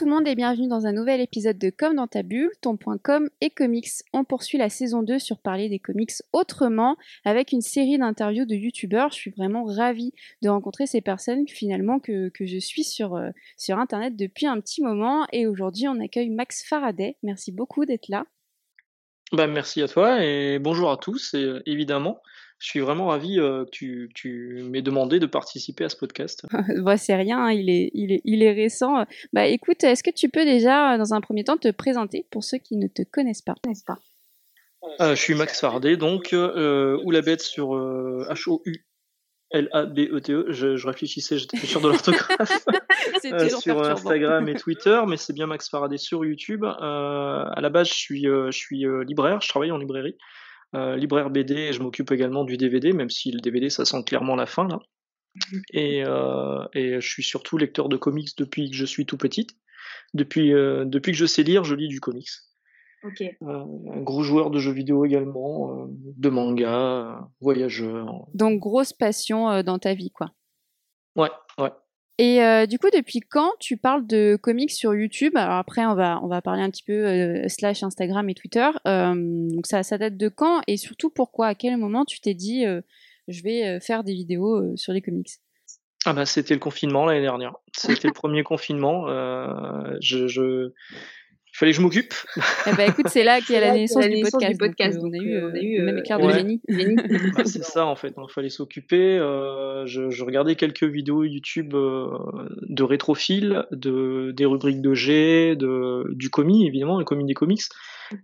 Tout le monde et bienvenue dans un nouvel épisode de Comme dans ta bulle, ton point com et comics. On poursuit la saison 2 sur parler des comics autrement avec une série d'interviews de youtubeurs. Je suis vraiment ravie de rencontrer ces personnes finalement que, je suis sur, euh, sur internet depuis un petit moment et aujourd'hui on accueille Max Faraday. Merci beaucoup d'être là. Bah, merci à toi et bonjour à tous euh, évidemment je suis vraiment ravi euh, que tu, tu m'aies demandé de participer à ce podcast. bah, c'est rien, hein, il, est, il, est, il est récent. Bah écoute, est-ce que tu peux déjà, dans un premier temps, te présenter pour ceux qui ne te connaissent pas, n'est-ce pas euh, Je suis Max Fardet, donc, euh, ou la bête sur euh, H-O-U. L-A-B-E-T-E, je, je réfléchissais, j'étais plus sûr de l'orthographe. euh, sur Instagram et Twitter, mais c'est bien Max Faraday sur YouTube. Euh, à la base, je suis, euh, je suis euh, libraire, je travaille en librairie. Euh, libraire BD et je m'occupe également du DVD, même si le DVD ça sent clairement la fin là. Et, euh, et je suis surtout lecteur de comics depuis que je suis tout petite. Depuis, euh, depuis que je sais lire, je lis du comics. Okay. Euh, un gros joueur de jeux vidéo également, euh, de manga, voyageur. Donc grosse passion dans ta vie quoi. Ouais, ouais. Et euh, du coup, depuis quand tu parles de comics sur YouTube? Alors après, on va, on va parler un petit peu euh, slash Instagram et Twitter. Euh, donc ça, date de quand? Et surtout, pourquoi À quel moment tu t'es dit, je vais faire des vidéos sur les comics? Ah bah c'était le confinement l'année dernière. C'était le premier confinement. je, il fallait que je m'occupe. Eh ben, écoute, c'est là qu'il y a la naissance, du, podcast. Du podcast. Donc, on a eu, on a eu même éclair ouais. de génie. bah, c'est ça, en fait. Il fallait s'occuper. Euh, je, je, regardais quelques vidéos YouTube euh, de rétrofil, de, des rubriques de G, de, du comi, évidemment, le comi des comics.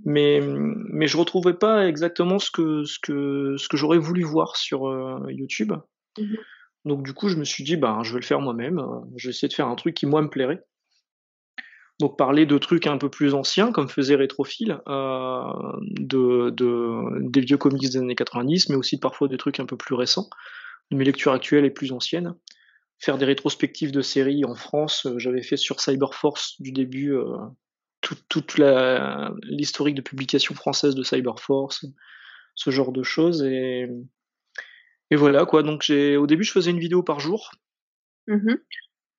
Mais, mais je retrouvais pas exactement ce que, ce que, ce que j'aurais voulu voir sur euh, YouTube. Mm -hmm. Donc, du coup, je me suis dit, bah, je vais le faire moi-même. Je vais essayer de faire un truc qui, moi, me plairait. Donc parler de trucs un peu plus anciens, comme faisait Rétrophile, euh, de, de, des vieux comics des années 90, mais aussi parfois des trucs un peu plus récents, de mes lectures actuelles et plus anciennes. Faire des rétrospectives de séries en France, euh, j'avais fait sur Cyberforce du début euh, tout, toute l'historique de publication française de Cyberforce, ce genre de choses. Et, voilà quoi, donc au début je faisais une vidéo par jour. Mmh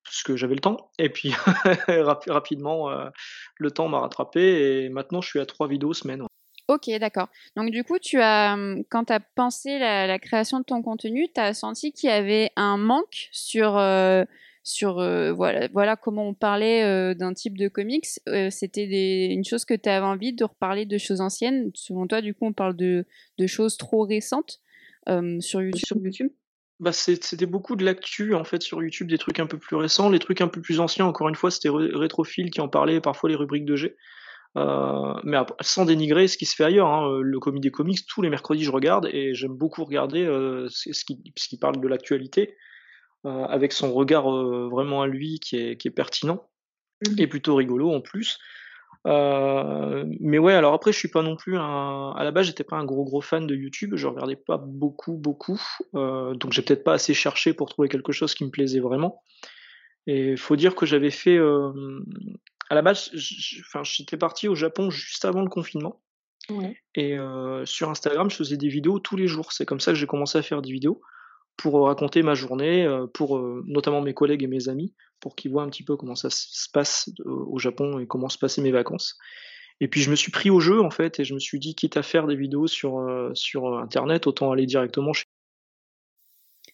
parce que j'avais le temps. Et puis rapidement, euh, le temps m'a rattrapé et maintenant je suis à trois vidéos semaine. Ok, d'accord. Donc du coup, tu as, quand tu as pensé la, la, création de ton contenu, tu as senti qu'il y avait un manque sur, euh, sur euh, voilà, voilà comment on parlait euh, d'un type de comics. Euh, C'était une chose que tu avais envie de reparler de choses anciennes. Selon toi, du coup, on parle de, de choses trop récentes euh, sur YouTube. Sur YouTube? Bah c'était beaucoup de l'actu en fait sur YouTube, des trucs un peu plus récents, les trucs un peu plus anciens. Encore une fois, c'était Rétrophile qui en parlait, parfois les rubriques de G. Euh, mais après, sans dénigrer ce qui se fait ailleurs. Hein, le Comédie des comics, tous les mercredis, je regarde et j'aime beaucoup regarder euh, ce, qui, ce qui parle de l'actualité euh, avec son regard euh, vraiment à lui qui est, qui est pertinent mmh. et plutôt rigolo en plus. Euh, mais ouais, alors après, je suis pas non plus un. À la base, j'étais pas un gros gros fan de YouTube. Je regardais pas beaucoup, beaucoup. Euh, donc, j'ai peut-être pas assez cherché pour trouver quelque chose qui me plaisait vraiment. Et faut dire que j'avais fait. Euh, à la base, enfin, j'étais parti au Japon juste avant le confinement. Ouais. Et sur Instagram, je faisais des vidéos tous les jours. C'est comme ça que j'ai commencé à faire des vidéos pour raconter ma journée, pour notamment mes collègues et mes amis, pour qu'ils voient un petit peu comment ça se passe au Japon et comment se passaient mes vacances. Et puis je me suis pris au jeu en fait et je me suis dit quitte à faire des vidéos sur sur internet, autant aller directement chez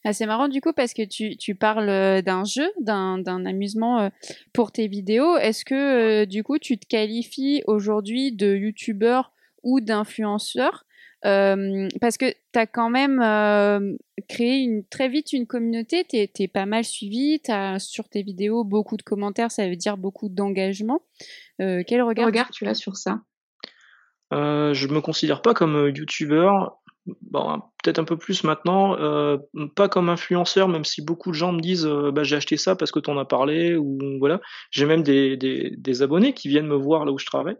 ah, c'est marrant du coup parce que tu, tu parles d'un jeu, d'un amusement pour tes vidéos. Est-ce que du coup tu te qualifies aujourd'hui de youtubeur ou d'influenceur? Euh, parce que tu as quand même euh, créé une, très vite une communauté, tu es, pas mal suivi, tu as sur tes vidéos beaucoup de commentaires, ça veut dire beaucoup d'engagement. Euh, quel regard, regard tu as sur ça? Euh, Je me considère pas comme youtubeur, bon, peut-être un peu plus maintenant, euh, pas comme influenceur, même si beaucoup de gens me disent bah, j'ai acheté ça parce que tu en as parlé, ou voilà. J'ai même des, des, des abonnés qui viennent me voir là où je travaille.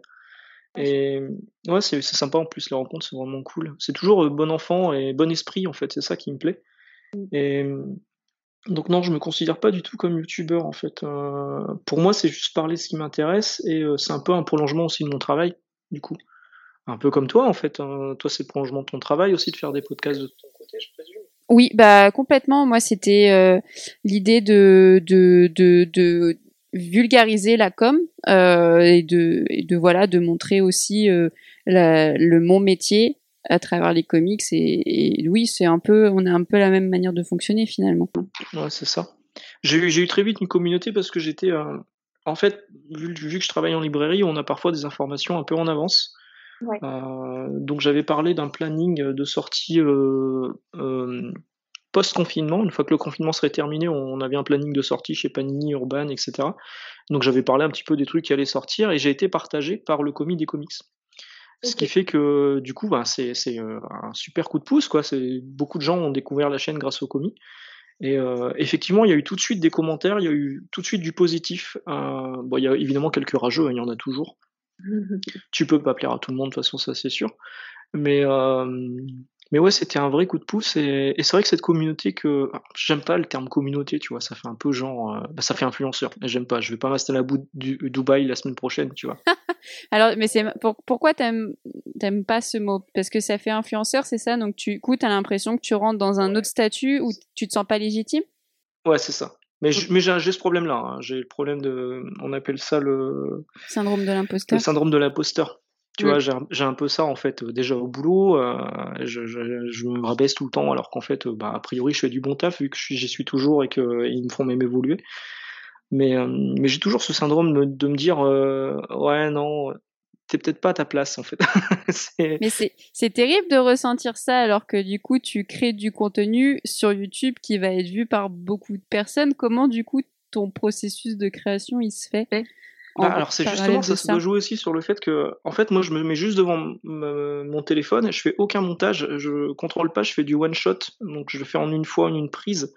Et ouais, c'est sympa en plus, les rencontres, c'est vraiment cool. C'est toujours bon enfant et bon esprit, en fait, c'est ça qui me plaît. Et donc, non, je me considère pas du tout comme youtubeur, en fait. Euh, pour moi, c'est juste parler ce qui m'intéresse et euh, c'est un peu un prolongement aussi de mon travail, du coup. Un peu comme toi, en fait. Hein. Toi, c'est le prolongement de ton travail aussi de faire des podcasts de ton côté, je présume. Oui, bah complètement. Moi, c'était euh, l'idée de, de, de, de vulgariser la com et de, de voilà de montrer aussi le mon métier à travers les comics. Et, oui c'est un peu on a un peu la même manière de fonctionner finalement. Ouais c'est ça. J'ai eu, eu très vite une communauté parce que j'étais en fait vu, vu, que je travaille en librairie on a parfois des informations un peu en avance. Euh, donc j'avais parlé d'un planning de sortie euh, euh, post-confinement. Une fois que le confinement serait terminé, on avait un planning de sortie chez Panini, Urban, etc. Donc j'avais parlé un petit peu des trucs qui allaient sortir et j'ai été partagé par le commis des comics. Ce qui fait que du coup, bah, c'est un super coup de pouce. Quoi. Beaucoup de gens ont découvert la chaîne grâce au commis. Et effectivement, il y a eu tout de suite des commentaires, il y a eu tout de suite du positif. bon, il y a évidemment quelques rageux, hein, il y en a toujours. tu peux pas plaire à tout le monde, de toute façon, ça c'est sûr. Mais, euh, mais ouais, c'était un vrai coup de pouce. Et, c'est vrai que cette communauté que. J'aime pas le terme communauté, tu vois, ça fait un peu genre. Euh, bah, ça fait influenceur. J'aime pas. Je vais pas rester à la bout du Dubaï la semaine prochaine, tu vois. Alors, mais c'est pourquoi t'aimes pas ce mot? Parce que ça fait influenceur, c'est ça? Donc, tu as l'impression que tu rentres dans un autre statut où tu te sens pas légitime? Ouais, c'est ça. Mais j'ai ce problème-là. Hein. J'ai le problème de. On appelle ça le. Syndrome de l'imposteur. Le syndrome de l'imposteur. Tu vois, j'ai un peu ça en fait. Déjà au boulot, euh, je, je, me rabaisse tout le temps, alors qu'en fait, bah, a priori, je fais du bon taf vu que j'y suis toujours et qu'ils me font même évoluer. Mais, euh, mais j'ai toujours ce syndrome de, de me dire, euh, ouais, non, t'es peut-être pas à ta place en fait. Mais c'est terrible de ressentir ça alors que du coup tu crées du contenu sur YouTube qui va être vu par beaucoup de personnes. Comment du coup ton processus de création il se fait? Bah, alors c'est justement ça, se doit jouer aussi sur le fait que en fait moi je me mets juste devant mon téléphone et je fais aucun montage, je contrôle pas, je fais du one shot donc je le fais en une fois en une prise.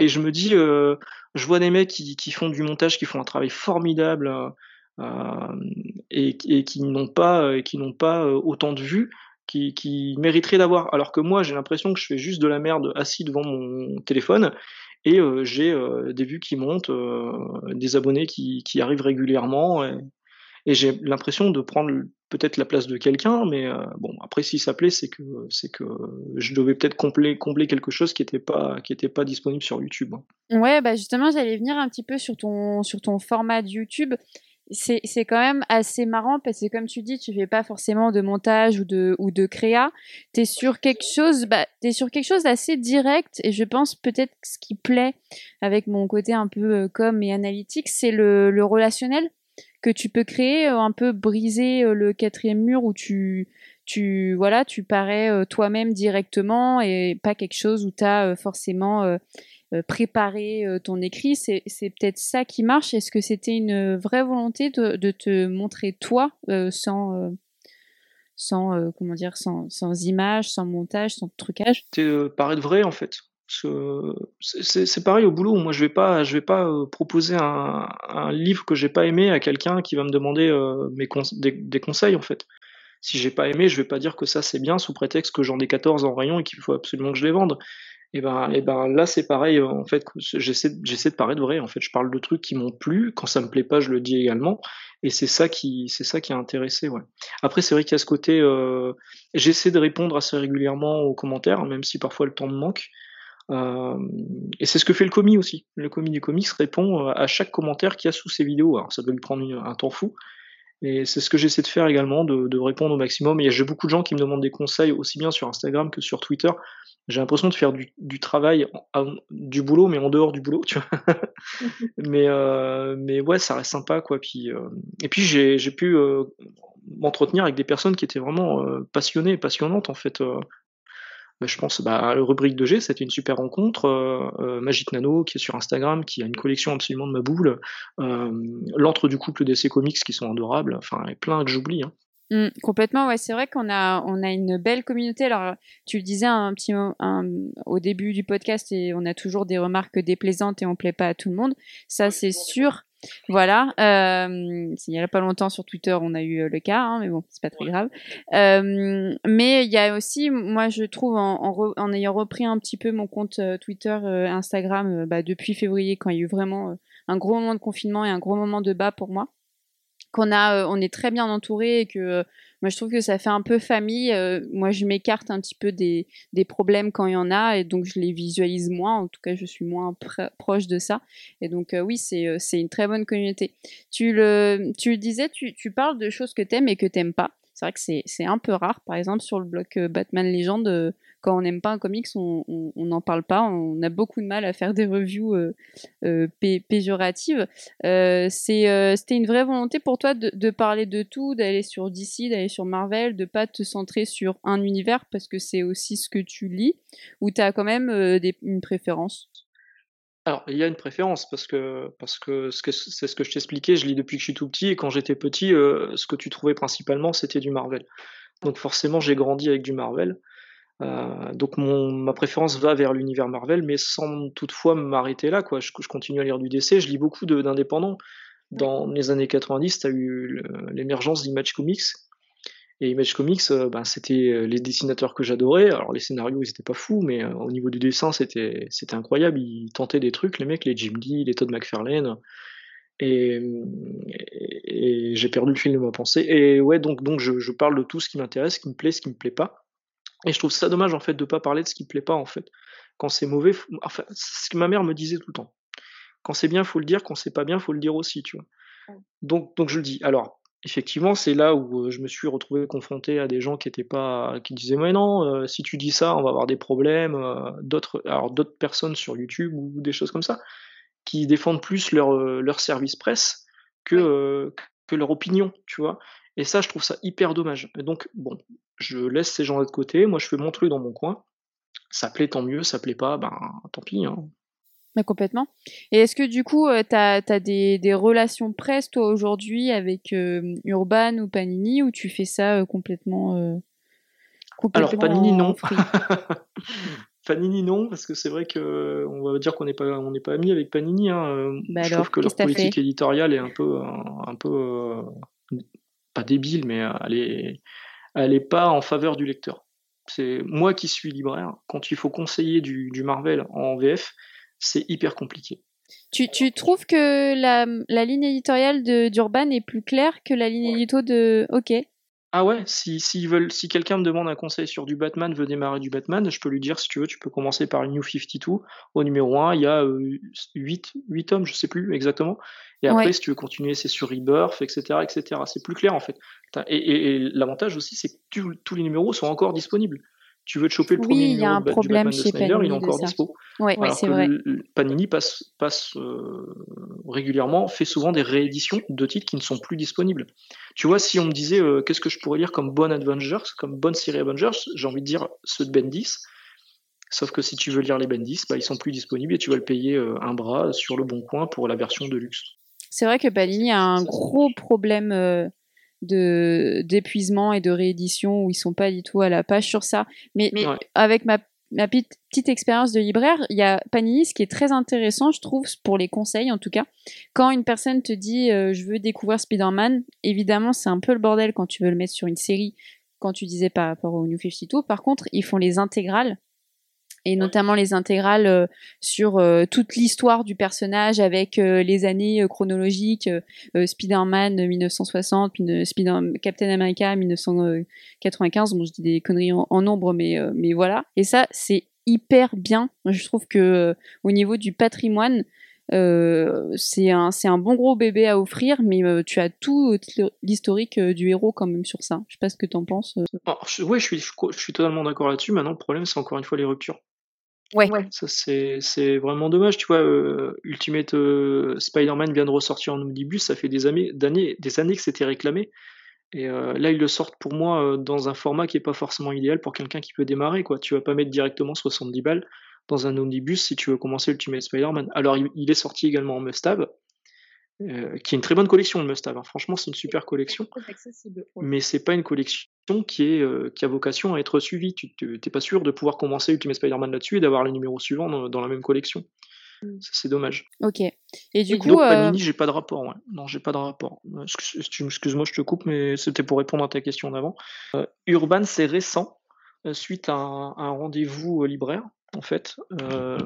Et je me dis euh, je vois des mecs qui, qui, font du montage qui font un travail formidable euh, euh, et, qui n'ont pas, euh, qui n'ont pas euh, autant de vues qui, qui mériteraient d'avoir. Alors que moi, j'ai l'impression que je fais juste de la merde assis devant mon téléphone et j'ai des vues qui montent, des abonnés qui, qui arrivent régulièrement. Et, j'ai l'impression de prendre peut-être la place de quelqu'un, mais bon, après, si ça plaît, c'est que, c'est que je devais peut-être combler, combler quelque chose qui n'était pas, pas disponible sur YouTube. Ouais, bah justement, j'allais venir un petit peu sur ton, sur ton format de YouTube c'est quand même assez marrant parce que comme tu dis, tu fais pas forcément de montage ou de ou de créa. T'es sur quelque chose, bah es sur quelque chose d'assez direct et je pense peut-être ce qui plaît avec mon côté un peu euh, com et analytique, c'est le, le relationnel que tu peux créer, euh, un peu briser euh, le quatrième mur où tu tu voilà, tu parais toi-même directement et pas quelque chose où tu as forcément euh, préparer euh, ton écrit, c'est peut-être ça qui marche. Est-ce que c'était une vraie volonté de, te montrer toi euh, sans, sans comment dire, sans, sans image, sans montage, sans trucage? C'est paraître vrai en fait. C'est pareil au boulot. Moi, je vais pas, je vais pas proposer un, livre que j'ai pas aimé à quelqu'un qui va me demander mes des, conseils en fait. Si j'ai pas aimé, je vais pas dire que ça c'est bien sous prétexte que j'en ai 14 en rayon et qu'il faut absolument que je les vende. Et ben, et ben là c'est pareil en fait j'essaie de paraître vrai en fait. Je parle de trucs qui m'ont plu. Quand ça me plaît pas je le dis également. Et c'est ça qui c'est ça qui a intéressé après c'est vrai qu'il y a ce côté euh, j'essaie de répondre assez régulièrement aux commentaires même si parfois le temps me manque. Euh, et c'est ce que fait le commis aussi. Le commis du comics répond euh, à chaque commentaire qu'il y a sous ses vidéos. Alors ça doit lui prendre un temps fou et c'est ce que j'essaie de faire également, de, de, répondre au maximum. Et j'ai beaucoup de gens qui me demandent des conseils, aussi bien sur Instagram que sur Twitter. J'ai l'impression de faire du, du travail, du boulot, mais en dehors du boulot, tu vois. mais, euh, mais ouais, ça reste sympa, quoi. Puis, euh, et puis j'ai pu euh, m'entretenir avec des personnes qui étaient vraiment passionnées, passionnantes, en fait. Bah, je pense bah, rubrique de G, c'était une super rencontre. Euh, euh, Magic Nano, qui est sur Instagram, qui a une collection absolument de ma boule. Euh, L'entre du couple DC Comics, qui sont adorables. Enfin, il y a plein que j'oublie. Hein. Mmh, complètement, ouais, c'est vrai qu'on a, on a une belle communauté. Alors, tu le disais un petit un, au début du podcast, et on a toujours des remarques déplaisantes et on plaît pas à tout le monde. Ça, c'est sûr. Voilà. Euh, il n'y a pas longtemps sur Twitter, on a eu euh, le cas, hein, mais bon, c'est pas très grave. Euh, mais il y a aussi, moi, je trouve, en, en, ayant repris un petit peu mon compte euh, Twitter, Instagram, bah, depuis février, quand il y a eu vraiment un gros moment de confinement et un gros moment de bas pour moi, qu'on a, on est très bien entouré et que moi, je trouve que ça fait un peu famille. moi, je m'écarte un petit peu des, des, problèmes quand il y en a, et donc je les visualise moins. En tout cas, je suis moins proche de ça. Et donc, oui, c'est une très bonne communauté. Tu le, tu le disais, tu, tu parles de choses que tu aimes et que tu n'aimes pas. C'est vrai que c'est un peu rare. Par exemple, sur le bloc Batman Legend, quand on n'aime pas un comics, on n'en parle pas. On a beaucoup de mal à faire des reviews euh, euh, péjoratives. Euh, c'était une vraie volonté pour toi de, parler de tout, d'aller sur DC, d'aller sur Marvel, de pas te centrer sur un univers parce que c'est aussi ce que tu lis, ou tu as quand même une préférence? Alors, il y a une préférence parce que parce que c'est ce que je t'expliquais, je lis depuis que je suis tout petit et quand j'étais petit, ce que tu trouvais principalement, c'était du Marvel. Donc forcément, j'ai grandi avec du Marvel. Euh, donc ma préférence va vers l'univers Marvel, mais sans toutefois m'arrêter là. Je, continue à lire du DC, je lis beaucoup d'indépendants. Dans les années 90, tu as eu l'émergence d'Image Comics. Et Image Comics, euh, ben, c'était euh, les dessinateurs que j'adorais. Alors les scénarios, ils étaient pas fous, mais au niveau du dessin, c'était incroyable. Ils tentaient des trucs, les mecs, les Jim Lee, les Todd McFarlane. Et, j'ai perdu le fil de ma pensée. Et ouais, donc, donc je, je parle de tout ce qui m'intéresse, ce qui me plaît, ce qui me plaît pas. Et je trouve ça dommage en fait de pas parler de ce qui plaît pas en fait. Quand c'est mauvais, enfin, ce que ma mère me disait tout le temps. Quand c'est bien, faut le dire. Quand c'est pas bien, faut le dire aussi, tu vois. Donc, donc je le dis. Alors, effectivement, c'est là où euh, je me suis retrouvé confronté à des gens qui étaient pas, qui disaient mais non, euh, si tu dis ça, on va avoir des problèmes. Euh, d'autres, alors d'autres personnes sur YouTube ou des choses comme ça, qui défendent plus leur leur service presse que que leur opinion, tu vois. Et ça, je trouve ça hyper dommage. Et donc, bon, je laisse ces gens-là de côté, moi je fais mon truc dans mon coin. Ça plaît, tant mieux, ça plaît pas, ben tant pis. Hein. Mais complètement. Et est-ce que du coup, euh, tu as, des, des, relations presse, toi, aujourd'hui, avec euh, Urban ou Panini, ou tu fais ça euh, complètement, complètement, Alors, Panini, non. Panini, non, parce que c'est vrai que on va dire qu'on n'est pas, on n'est pas amis avec Panini. Hein. Bah je trouve que leur politique éditoriale est un peu, un peu pas débile, mais elle est, elle n'est pas en faveur du lecteur. C'est moi qui suis libraire, quand il faut conseiller du, Marvel en VF, c'est hyper compliqué. Tu, trouves que la, ligne éditoriale d'Urban est plus claire que la ligne édito de OK? Ah ouais, si, si, veulent, si quelqu'un me demande un conseil sur du Batman, veut démarrer du Batman, je peux lui dire si tu veux, tu peux commencer par New 52. Au numéro 1, il y a 8, euh, 8 tomes, je sais plus exactement. Et après, si tu veux continuer, c'est sur Rebirth, etc. etc. C'est plus clair en fait. Et, l'avantage aussi, c'est que tous les numéros sont encore disponibles tu veux te choper le premier numéro y a un problème chez Snyder, il est encore dispo. Ouais, c'est vrai. Panini passe, passe euh, régulièrement, fait souvent des rééditions de titres qui ne sont plus disponibles. Tu vois, si on me disait euh, qu'est-ce que je pourrais lire comme bonne Avengers, comme bonne série Avengers, j'ai envie de dire ceux de Bendis. Sauf que si tu veux lire les Bendis, bah, ils sont plus disponibles et tu vas le payer euh, un bras sur le bon coin pour la version de luxe. C'est vrai que Panini a un gros problème de d'épuisement et de réédition où ils sont pas du tout à la page sur ça. Mais, avec ma, ma petite, expérience de libraire, il y a Panini, ce qui est très intéressant, je trouve, pour les conseils en tout cas. Quand une personne te dit euh, je veux découvrir Spider-Man, évidemment c'est un peu le bordel quand tu veux le mettre sur une série, quand tu disais par rapport au New 52. Par contre, ils font les intégrales et notamment les intégrales euh, sur euh, toute l'histoire du personnage avec euh, les années chronologiques, Spider-Man 1960, puis Spider Captain America 1995. Bon, je dis des conneries en, nombre, mais mais voilà. Et ça, c'est hyper bien. Je trouve que au niveau du patrimoine, c'est un, un bon gros bébé à offrir, mais tu as tout l'historique du héros quand même sur ça. Je sais pas ce que tu en penses. je suis, je suis totalement d'accord là-dessus. Maintenant, le problème, c'est encore une fois les ruptures. Ouais. Ça, c'est vraiment dommage. Tu vois, euh, Ultimate euh, Spider-Man vient de ressortir en omnibus. Ça fait des années, des années que c'était réclamé. Et euh, là, ils le sortent pour moi dans un format qui est pas forcément idéal pour quelqu'un qui peut démarrer. Quoi. Tu vas pas mettre directement 70 balles dans un omnibus si tu veux commencer Ultimate Spider-Man. Alors, il, est sorti également en must-have. Euh, qui est une très bonne collection de Must Have. Hein. Franchement, c'est une super collection. Mais c'est pas une collection qui, est, euh, qui a vocation à être suivie. Tu n'es pas sûr de pouvoir commencer Ultimate Spider-Man là-dessus et d'avoir les numéros suivants dans, la même collection. Mm. C'est dommage. Ok. Et du coup. Donc, Panini, euh, j'ai pas de rapport. Non, j'ai pas de rapport. Excuse-moi, je te coupe, mais c'était pour répondre à ta question d'avant. Urban, c'est récent, suite à un, rendez-vous libraire. En fait,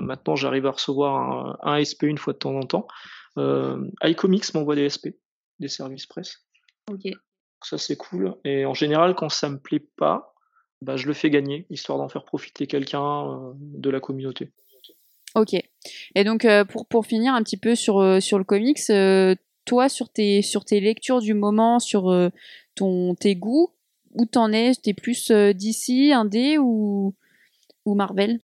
maintenant j'arrive à recevoir un, un, SP une fois de temps en temps. Euh, iComics m'envoie des SP, des services presse. Ok. Ça, c'est cool. Et en général, quand ça me plaît pas, bah, je le fais gagner, histoire d'en faire profiter quelqu'un de la communauté. Ok. Et donc, pour, pour finir un petit peu sur, sur le comics, toi, sur tes, sur tes lectures du moment, sur ton, tes goûts, où t'en es? T'es plus DC, Indé ou, ou Marvel?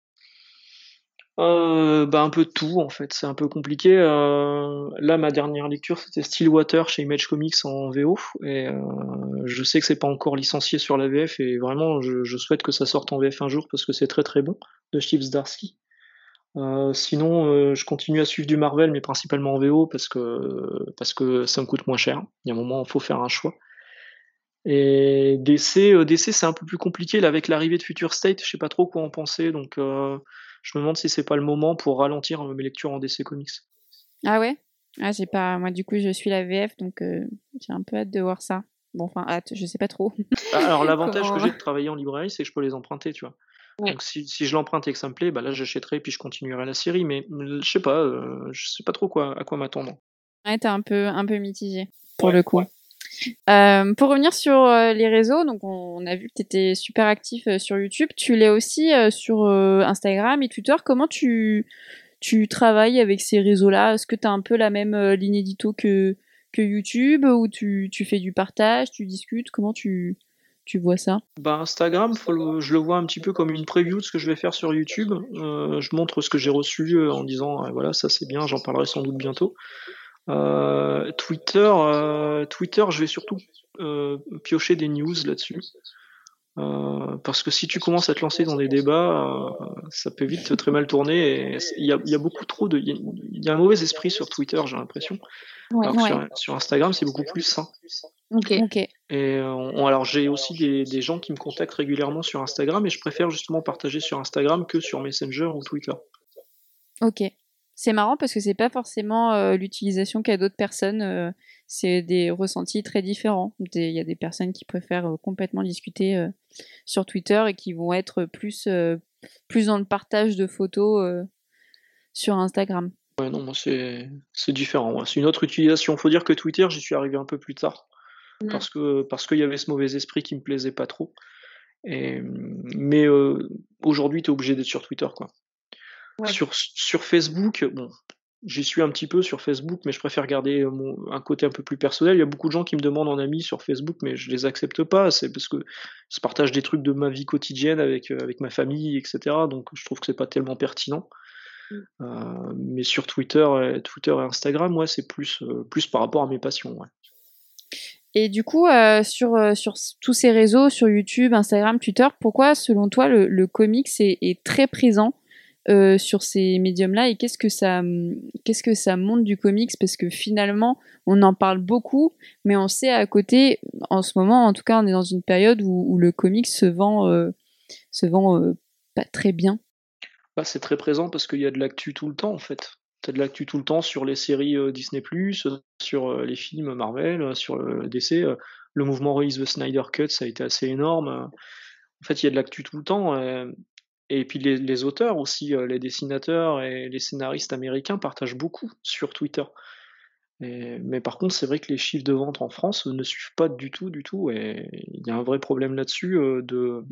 Euh, bah un peu tout en fait, c'est un peu compliqué. Euh, là, ma dernière lecture, c'était Stillwater chez Image Comics en VO, et euh, je sais que c'est pas encore licencié sur la VF, et vraiment, je, souhaite que ça sorte en VF un jour parce que c'est très très bon de Steve Zdarsky. Euh, sinon, je continue à suivre du Marvel, mais principalement en VO parce que parce que ça me coûte moins cher. Il y a un moment, il faut faire un choix. Et DC, DC, c'est un peu plus compliqué là avec l'arrivée de Future State. Je sais pas trop quoi en penser, donc je me demande si c'est pas le moment pour ralentir euh, mes lectures en DC Comics. Ah ouais? Ah j'ai pas. Moi du coup je suis la VF donc euh, j'ai un peu hâte de voir ça. Bon enfin hâte, je sais pas trop. Bah, alors l'avantage que j'ai de travailler en librairie c'est que je peux les emprunter, tu vois. Donc si, si je l'emprunte et que ça me plaît, bah là j'achèterai puis je continuerai la série. Mais je sais pas, euh, je sais pas trop quoi à quoi m'attendre. Ouais t'es un peu un peu mitigé pour le coup. Euh, pour revenir sur euh, les réseaux, donc on, a vu que tu étais super actif euh, sur YouTube. Tu l'es aussi sur Instagram et Twitter. Comment tu, tu travailles avec ces réseaux-là? Est-ce que tu as un peu la même ligne édito que, que YouTube ou tu, tu fais du partage, tu discutes? Comment tu, tu vois ça? Bah Instagram, je le vois un petit peu comme une preview de ce que je vais faire sur YouTube. je montre ce que j'ai reçu en disant voilà ça c'est bien, j'en parlerai sans doute bientôt. Euh, Twitter, euh, Twitter, je vais surtout euh, piocher des news là-dessus. parce que si tu commences à te lancer dans des débats, ça peut vite très mal tourner. Il y a, y a, beaucoup trop de, il y, a un mauvais esprit sur Twitter, j'ai l'impression. sur, Instagram, c'est beaucoup plus sain. Ok. Et alors j'ai aussi des, des, gens qui me contactent régulièrement sur Instagram, et je préfère justement partager sur Instagram que sur Messenger ou Twitter. Ok. C'est marrant parce que c'est pas forcément euh, l'utilisation qu'a d'autres personnes. Euh, c'est des ressentis très différents. Il y a des personnes qui préfèrent euh, complètement discuter sur Twitter et qui vont être plus, plus dans le partage de photos sur Instagram. Ouais, non, moi c'est différent. C'est une autre utilisation. Faut dire que Twitter, j'y suis arrivé un peu plus tard. Mmh. Parce que parce qu'il y avait ce mauvais esprit qui me plaisait pas trop. Et, mais aujourd'hui, tu es obligé d'être sur Twitter, quoi. Sur, sur Facebook, bon, j'y suis un petit peu sur Facebook, mais je préfère garder euh, mon, un côté un peu plus personnel. Il y a beaucoup de gens qui me demandent en ami sur Facebook, mais je les accepte pas. C'est parce que je partage des trucs de ma vie quotidienne avec, euh, avec ma famille, etc. Donc je trouve que c'est pas tellement pertinent. Mmh. Euh, mais sur Twitter, et, Twitter et Instagram, ouais, c'est plus, plus par rapport à mes passions. Ouais. Et du coup, sur, sur tous ces réseaux, sur YouTube, Instagram, Twitter, pourquoi, selon toi, le, le comics est, est très présent? Euh, sur ces médiums-là et qu'est-ce que ça qu'est-ce que ça montre du comics? Parce que finalement on en parle beaucoup mais on sait à côté en ce moment en tout cas on est dans une période où, le comics se vend euh, se vend euh, pas très bien. Bah, c'est très présent parce qu'il y a de l'actu tout le temps en fait. Tu as de l'actu tout le temps sur les séries Disney+, sur les films Marvel, sur le DC. le mouvement Raise the Snyder Cut, ça a été assez énorme. En fait, il y a de l'actu tout le temps. Et puis les, auteurs aussi, euh, les dessinateurs et les scénaristes américains partagent beaucoup sur Twitter. mais par contre, c'est vrai que les chiffres de vente en France ne suivent pas du tout, du tout. Et il y a un vrai problème là-dessus euh, de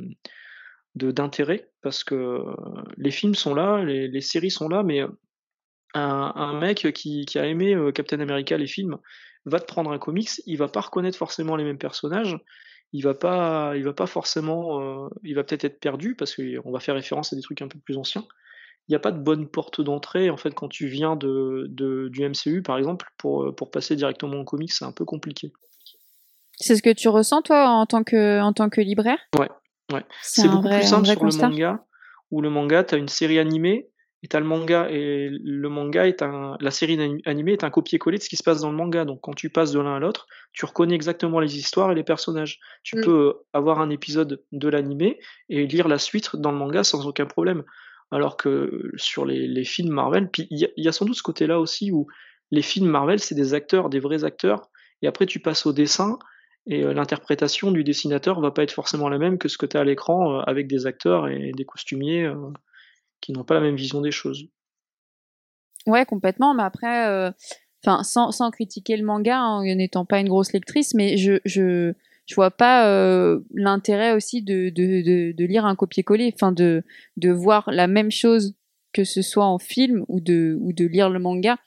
d'intérêt parce que les films sont là, les, séries sont là, mais un, mec qui, qui, a aimé euh, Captain America, les films, va te prendre un comics, il va pas reconnaître forcément les mêmes personnages, il va pas, il va pas forcément, euh, il va peut-être être perdu parce qu'on va faire référence à des trucs un peu plus anciens. Il n'y a pas de bonne porte d'entrée en fait quand tu viens de, du MCU par exemple pour, euh, pour passer directement en comics, c'est un peu compliqué. C'est ce que tu ressens toi en tant que, en tant que libraire? Ouais, ouais. C'est beaucoup plus simple sur le manga où le manga, tu as une série animée et t'as le manga et le manga est un, la série animée est un copier-coller de ce qui se passe dans le manga. Donc quand tu passes de l'un à l'autre, tu reconnais exactement les histoires et les personnages. Tu mm. peux avoir un épisode de l'animé et lire la suite dans le manga sans aucun problème. Alors que sur les, les films Marvel, puis il y, a sans doute ce côté-là aussi où les films Marvel, c'est des acteurs, des vrais acteurs, et après tu passes au dessin, et euh, l'interprétation du dessinateur va pas être forcément la même que ce que tu as à l'écran euh, avec des acteurs et des costumiers. Euh, qui n'ont pas la même vision des choses. Ouais, complètement. Mais après, euh, enfin, sans, critiquer le manga, hein, en n'étant pas une grosse lectrice, mais je, je, je vois pas l'intérêt aussi de, de, de, lire un copier-coller, enfin de, de voir la même chose que ce soit en film ou de, ou de lire le manga.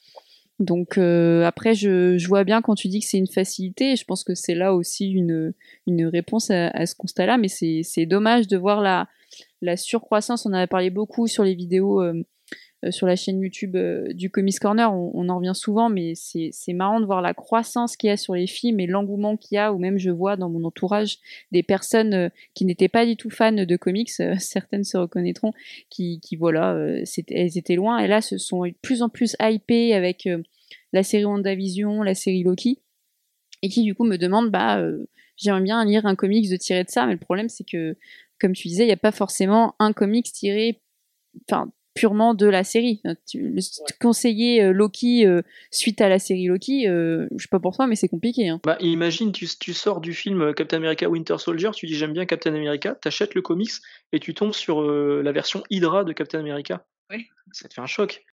Donc après, je, je, vois bien quand tu dis que c'est une facilité, je pense que c'est là aussi une, une réponse à, à ce constat-là, mais c'est dommage de voir la, la surcroissance. On en avait parlé beaucoup sur les vidéos euh, sur la chaîne YouTube euh, du Comics Corner, on, en revient souvent, mais c'est marrant de voir la croissance qu'il y a sur les films et l'engouement qu'il y a, ou même je vois dans mon entourage des personnes euh, qui n'étaient pas du tout fans de comics, certaines se reconnaîtront, qui, voilà, elles étaient loin, et là se sont de plus en plus hypées avec la série WandaVision, la série Loki, et qui du coup me demandent, bah, j'aimerais bien lire un comics de tirer de ça, mais le problème c'est que, comme tu disais, il n'y a pas forcément un comics tiré, enfin, purement de la série. Le conseiller euh, Loki euh, suite à la série Loki, euh, je sais pas pour toi, mais c'est compliqué. Hein. Bah, imagine, tu, tu, sors du film Captain America Winter Soldier, tu dis j'aime bien Captain America, t'achètes le comics et tu tombes sur la version Hydra de Captain America. Ouais. Ça te fait un choc.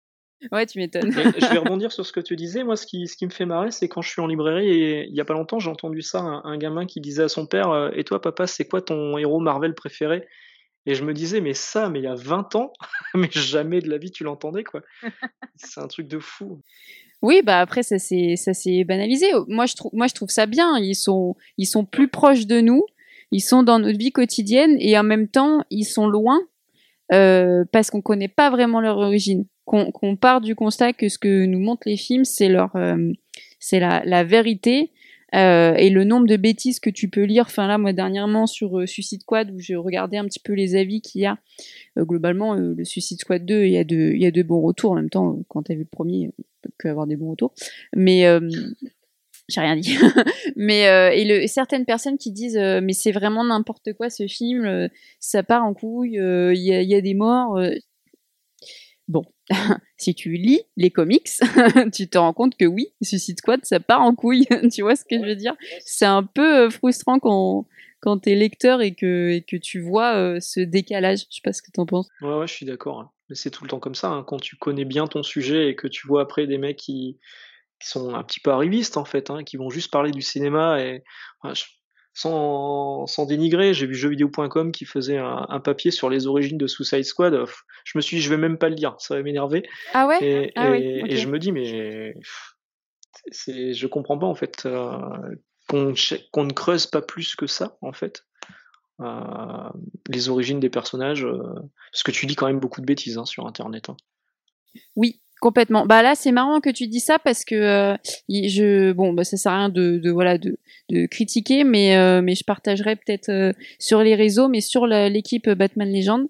Ouais, tu m'étonnes. je vais rebondir sur ce que tu disais. Moi, ce qui, ce qui me fait marrer, c'est quand je suis en librairie et il y a pas longtemps, j'ai entendu ça, un, un, gamin qui disait à son père Et toi, papa, c'est quoi ton héros Marvel préféré? Et je me disais, mais ça, mais il y a 20 ans, mais jamais de la vie tu l'entendais, quoi. c'est un truc de fou. Oui, bah après ça c'est ça s'est banalisé. Moi je trouve moi je trouve ça bien. Ils sont ils sont plus proches de nous. Ils sont dans notre vie quotidienne et en même temps ils sont loin euh, parce qu'on connaît pas vraiment leur origine. Qu'on part du constat que ce que nous montrent les films c'est leur euh, c'est la, vérité euh, et le nombre de bêtises que tu peux lire, enfin là, moi dernièrement sur Suicide Squad, où j'ai regardé un petit peu les avis qu'il y a, globalement, le Suicide Squad 2, il y, a de, il y a de bons retours. En même temps, quand tu as vu le premier, tu peux avoir des bons retours. Mais j'ai rien dit. mais et le, certaines personnes qui disent mais c'est vraiment n'importe quoi ce film, ça part en couille, il y, a, y, a, des morts. Bon, si tu lis les comics, tu te rends compte que oui, Suicide Squad, ça part en couille. tu vois ce que je veux dire? C'est un peu euh, frustrant quand, quand tu es lecteur et que, et que tu vois euh, ce décalage. Je sais pas ce que tu en penses. Ouais, ouais, je suis d'accord. Hein. Mais c'est tout le temps comme ça. Hein. Quand tu connais bien ton sujet et que tu vois après des mecs qui, sont un petit peu arrivistes, en fait, hein, qui vont juste parler du cinéma et sans, sans dénigrer, j'ai vu jeuxvideo.com qui faisait un, papier sur les origines de Suicide Squad. Je me suis dit, je vais même pas le lire, ça va m'énerver. Ah ouais? Et, ah et, je me dis, mais c'est, je comprends pas en fait euh, qu'on, qu'on ne creuse pas plus que ça en fait. Euh, les origines des personnages, euh, parce que tu lis quand même beaucoup de bêtises hein, sur Internet. Hein. Oui, Complètement. Bah là, c'est marrant que tu dis ça parce que euh, je bon, bah ça sert à rien de, de voilà de, critiquer, mais euh, mais je partagerai peut-être euh, sur les réseaux, mais sur l'équipe Batman Legend,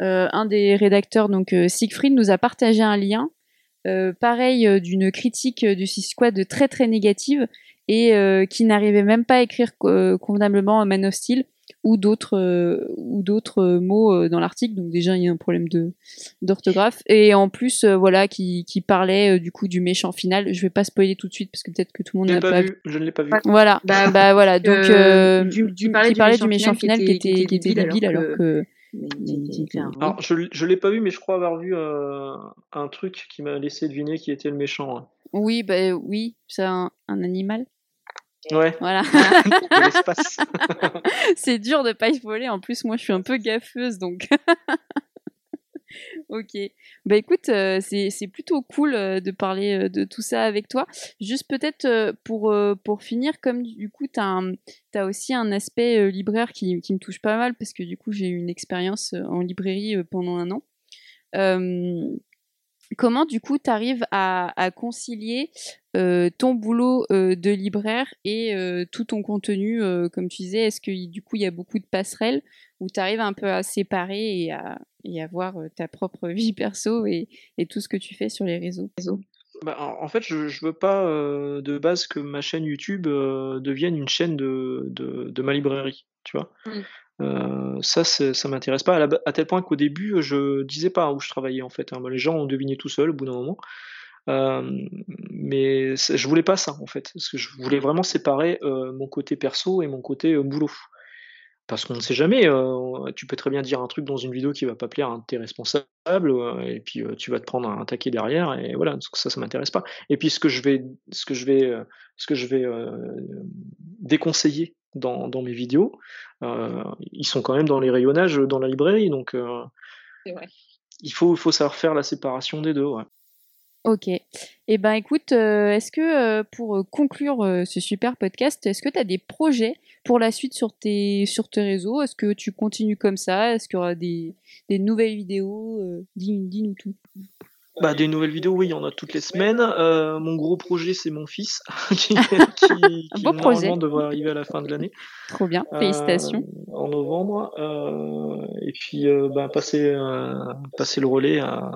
un des rédacteurs donc Siegfried nous a partagé un lien, pareil d'une critique du Six Squad très très négative et qui n'arrivait même pas à écrire convenablement Man of Steel ou d'autres euh, ou d'autres euh, mots euh, dans l'article. Donc déjà il y a un problème de d'orthographe et en plus voilà qui, qui parlait du coup du méchant final. Je vais pas spoiler tout de suite parce que peut-être que tout le monde n'a pas, vu. Je ne l'ai pas vu. Voilà. Bah, bah voilà. Donc du, qui parlait du méchant final qui était qui était débile alors que alors, je ne l'ai pas vu, mais je crois avoir vu un truc qui m'a laissé deviner qui était le méchant. Hein. Oui, bah oui, c'est un, un, animal. Ouais. Voilà. c'est dur de pas y voler. En plus, moi, je suis un peu gaffeuse, donc. ok. Bah écoute, euh, c'est plutôt cool euh, de parler euh, de tout ça avec toi. Juste peut-être pour, pour finir, comme du coup, tu as, as, aussi un aspect libraire qui, qui, me touche pas mal, parce que du coup, j'ai eu une expérience en librairie pendant un an. Comment du coup tu arrives à, concilier euh, ton boulot euh, de libraire et euh, tout ton contenu, comme tu disais, est-ce que du coup il y a beaucoup de passerelles où tu arrives un peu à séparer et à, et voir ta propre vie perso et, tout ce que tu fais sur les réseaux? Bah, en fait, je, ne veux pas de base que ma chaîne YouTube devienne une chaîne de, de, ma librairie, tu vois? Mmh. Euh, ça, ça m'intéresse pas, à, tel point qu'au début, je disais pas où je travaillais en fait. Hein. les gens ont deviné tout seul au bout d'un moment. Euh, mais je voulais pas ça en fait, parce que je voulais vraiment séparer euh, mon côté perso et mon côté boulot. Parce qu'on ne sait jamais, tu peux très bien dire un truc dans une vidéo qui va pas plaire à un de tes responsables, et puis tu vas te prendre un taquet derrière, et voilà, ça, ça m'intéresse pas. Et puis ce que je vais, ce que je vais, ce que je vais déconseiller dans, dans mes vidéos. ils sont quand même dans les rayonnages dans la librairie, donc il faut, faut savoir faire la séparation des deux. Ouais. Ok. Eh ben écoute, est-ce que pour conclure ce super podcast, est-ce que tu as des projets pour la suite sur tes, sur tes réseaux? Est-ce que tu continues comme ça? Est-ce qu'il y aura des, des nouvelles vidéos? Dis-nous tout. Bah, des nouvelles vidéos, oui, il y en a toutes les semaines. Euh, mon gros projet, c'est mon fils, qui, qui, qui normalement devrait arriver à la fin de l'année. Trop bien, félicitations. Euh, en novembre. Euh, et puis, bah, passer, passer le relais à,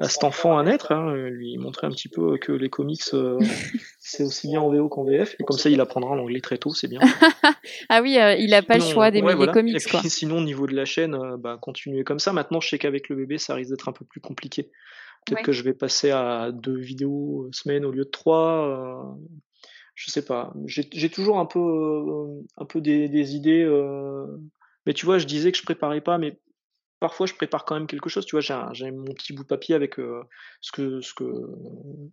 à cet enfant à naître, hein, lui montrer un petit peu que les comics, c'est aussi bien en VO qu'en VF. Et comme ça, il apprendra l'anglais très tôt, c'est bien. ah oui, il n'a pas le choix d'aimer les comics. quoi. Sinon, au niveau de la chaîne, bah, continuer comme ça. Maintenant, je sais qu'avec le bébé, ça risque d'être un peu plus compliqué. Peut-être que je vais passer à deux vidéos semaine au lieu de trois. Euh, je sais pas. J'ai toujours un peu, euh, un peu des, des idées. Euh, mais tu vois, je disais que je préparais pas, mais parfois je prépare quand même quelque chose. Tu vois, j'ai mon petit bout de papier avec ce que, ce que,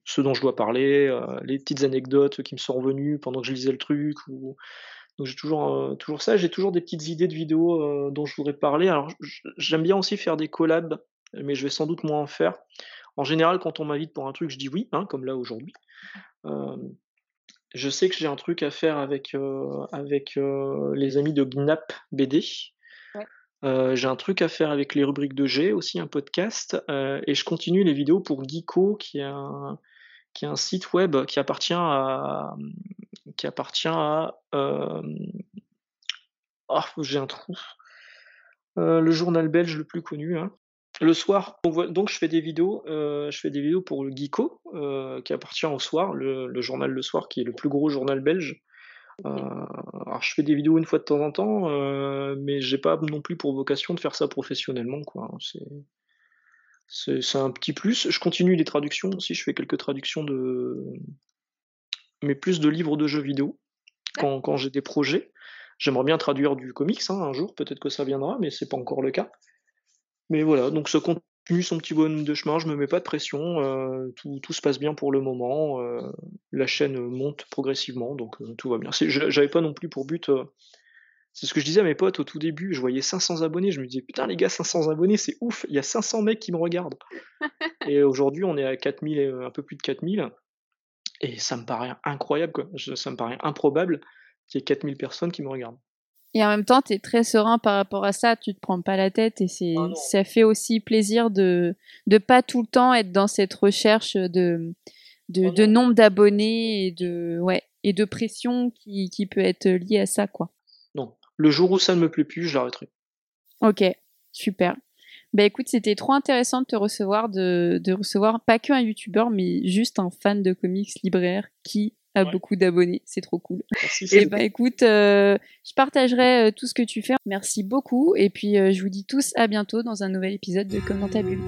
ce dont je dois parler, les petites anecdotes qui me sont revenues pendant que je lisais le truc. Ou... Donc j'ai toujours, toujours ça. J'ai toujours des petites idées de vidéos dont je voudrais parler. Alors j'aime bien aussi faire des collabs, mais je vais sans doute moins en faire. En général, quand on m'invite pour un truc, je dis oui, hein, comme là aujourd'hui. je sais que j'ai un truc à faire avec, avec les amis de Gnap BD. J'ai un truc à faire avec les rubriques de G, aussi un podcast. et je continue les vidéos pour Geeko, qui est un, qui est un site web qui appartient à. Qui appartient à. oh, j'ai un trou. le journal belge le plus connu. Hein. Le soir, donc je fais des vidéos, euh, je fais des vidéos pour le Geeko, euh, qui appartient au soir, le, journal Le Soir, qui est le plus gros journal belge. Euh, alors je fais des vidéos une fois de temps en temps, mais j'ai pas non plus pour vocation de faire ça professionnellement, quoi. C'est, c'est un petit plus. Je continue les traductions aussi, je fais quelques traductions de, mais plus de livres de jeux vidéo quand, quand j'ai des projets. J'aimerais bien traduire du comics hein, un jour, peut-être que ça viendra, mais c'est pas encore le cas. Mais voilà, donc ça continue son petit bonhomme de chemin, je me mets pas de pression, euh, tout, tout, se passe bien pour le moment, euh, la chaîne monte progressivement, donc euh, tout va bien. J'avais pas non plus pour but, c'est ce que je disais à mes potes au tout début, je voyais 500 abonnés, je me disais putain les gars 500 abonnés c'est ouf, il y a 500 mecs qui me regardent. et aujourd'hui on est à 4000, un peu plus de 4000, et ça me paraît incroyable, quoi. ça me paraît improbable qu'il y ait 4000 personnes qui me regardent. Et en même temps, tu es très serein par rapport à ça, tu te prends pas la tête et c'est ah ça fait aussi plaisir de de pas tout le temps être dans cette recherche de de, de nombre d'abonnés et de ouais et de pression qui, qui peut être liée à ça quoi. Non, le jour où ça ne me plaît plus, je l'arrêterai. OK, super. Bah écoute, c'était trop intéressant de te recevoir de de recevoir pas qu'un youtubeur mais juste un fan de comics libraire qui a beaucoup d'abonnés, c'est trop cool. Merci. Et bah écoute, euh, je partagerai euh, tout ce que tu fais. Merci beaucoup et puis euh, je vous dis tous à bientôt dans un nouvel épisode de Comme dans ta bulle.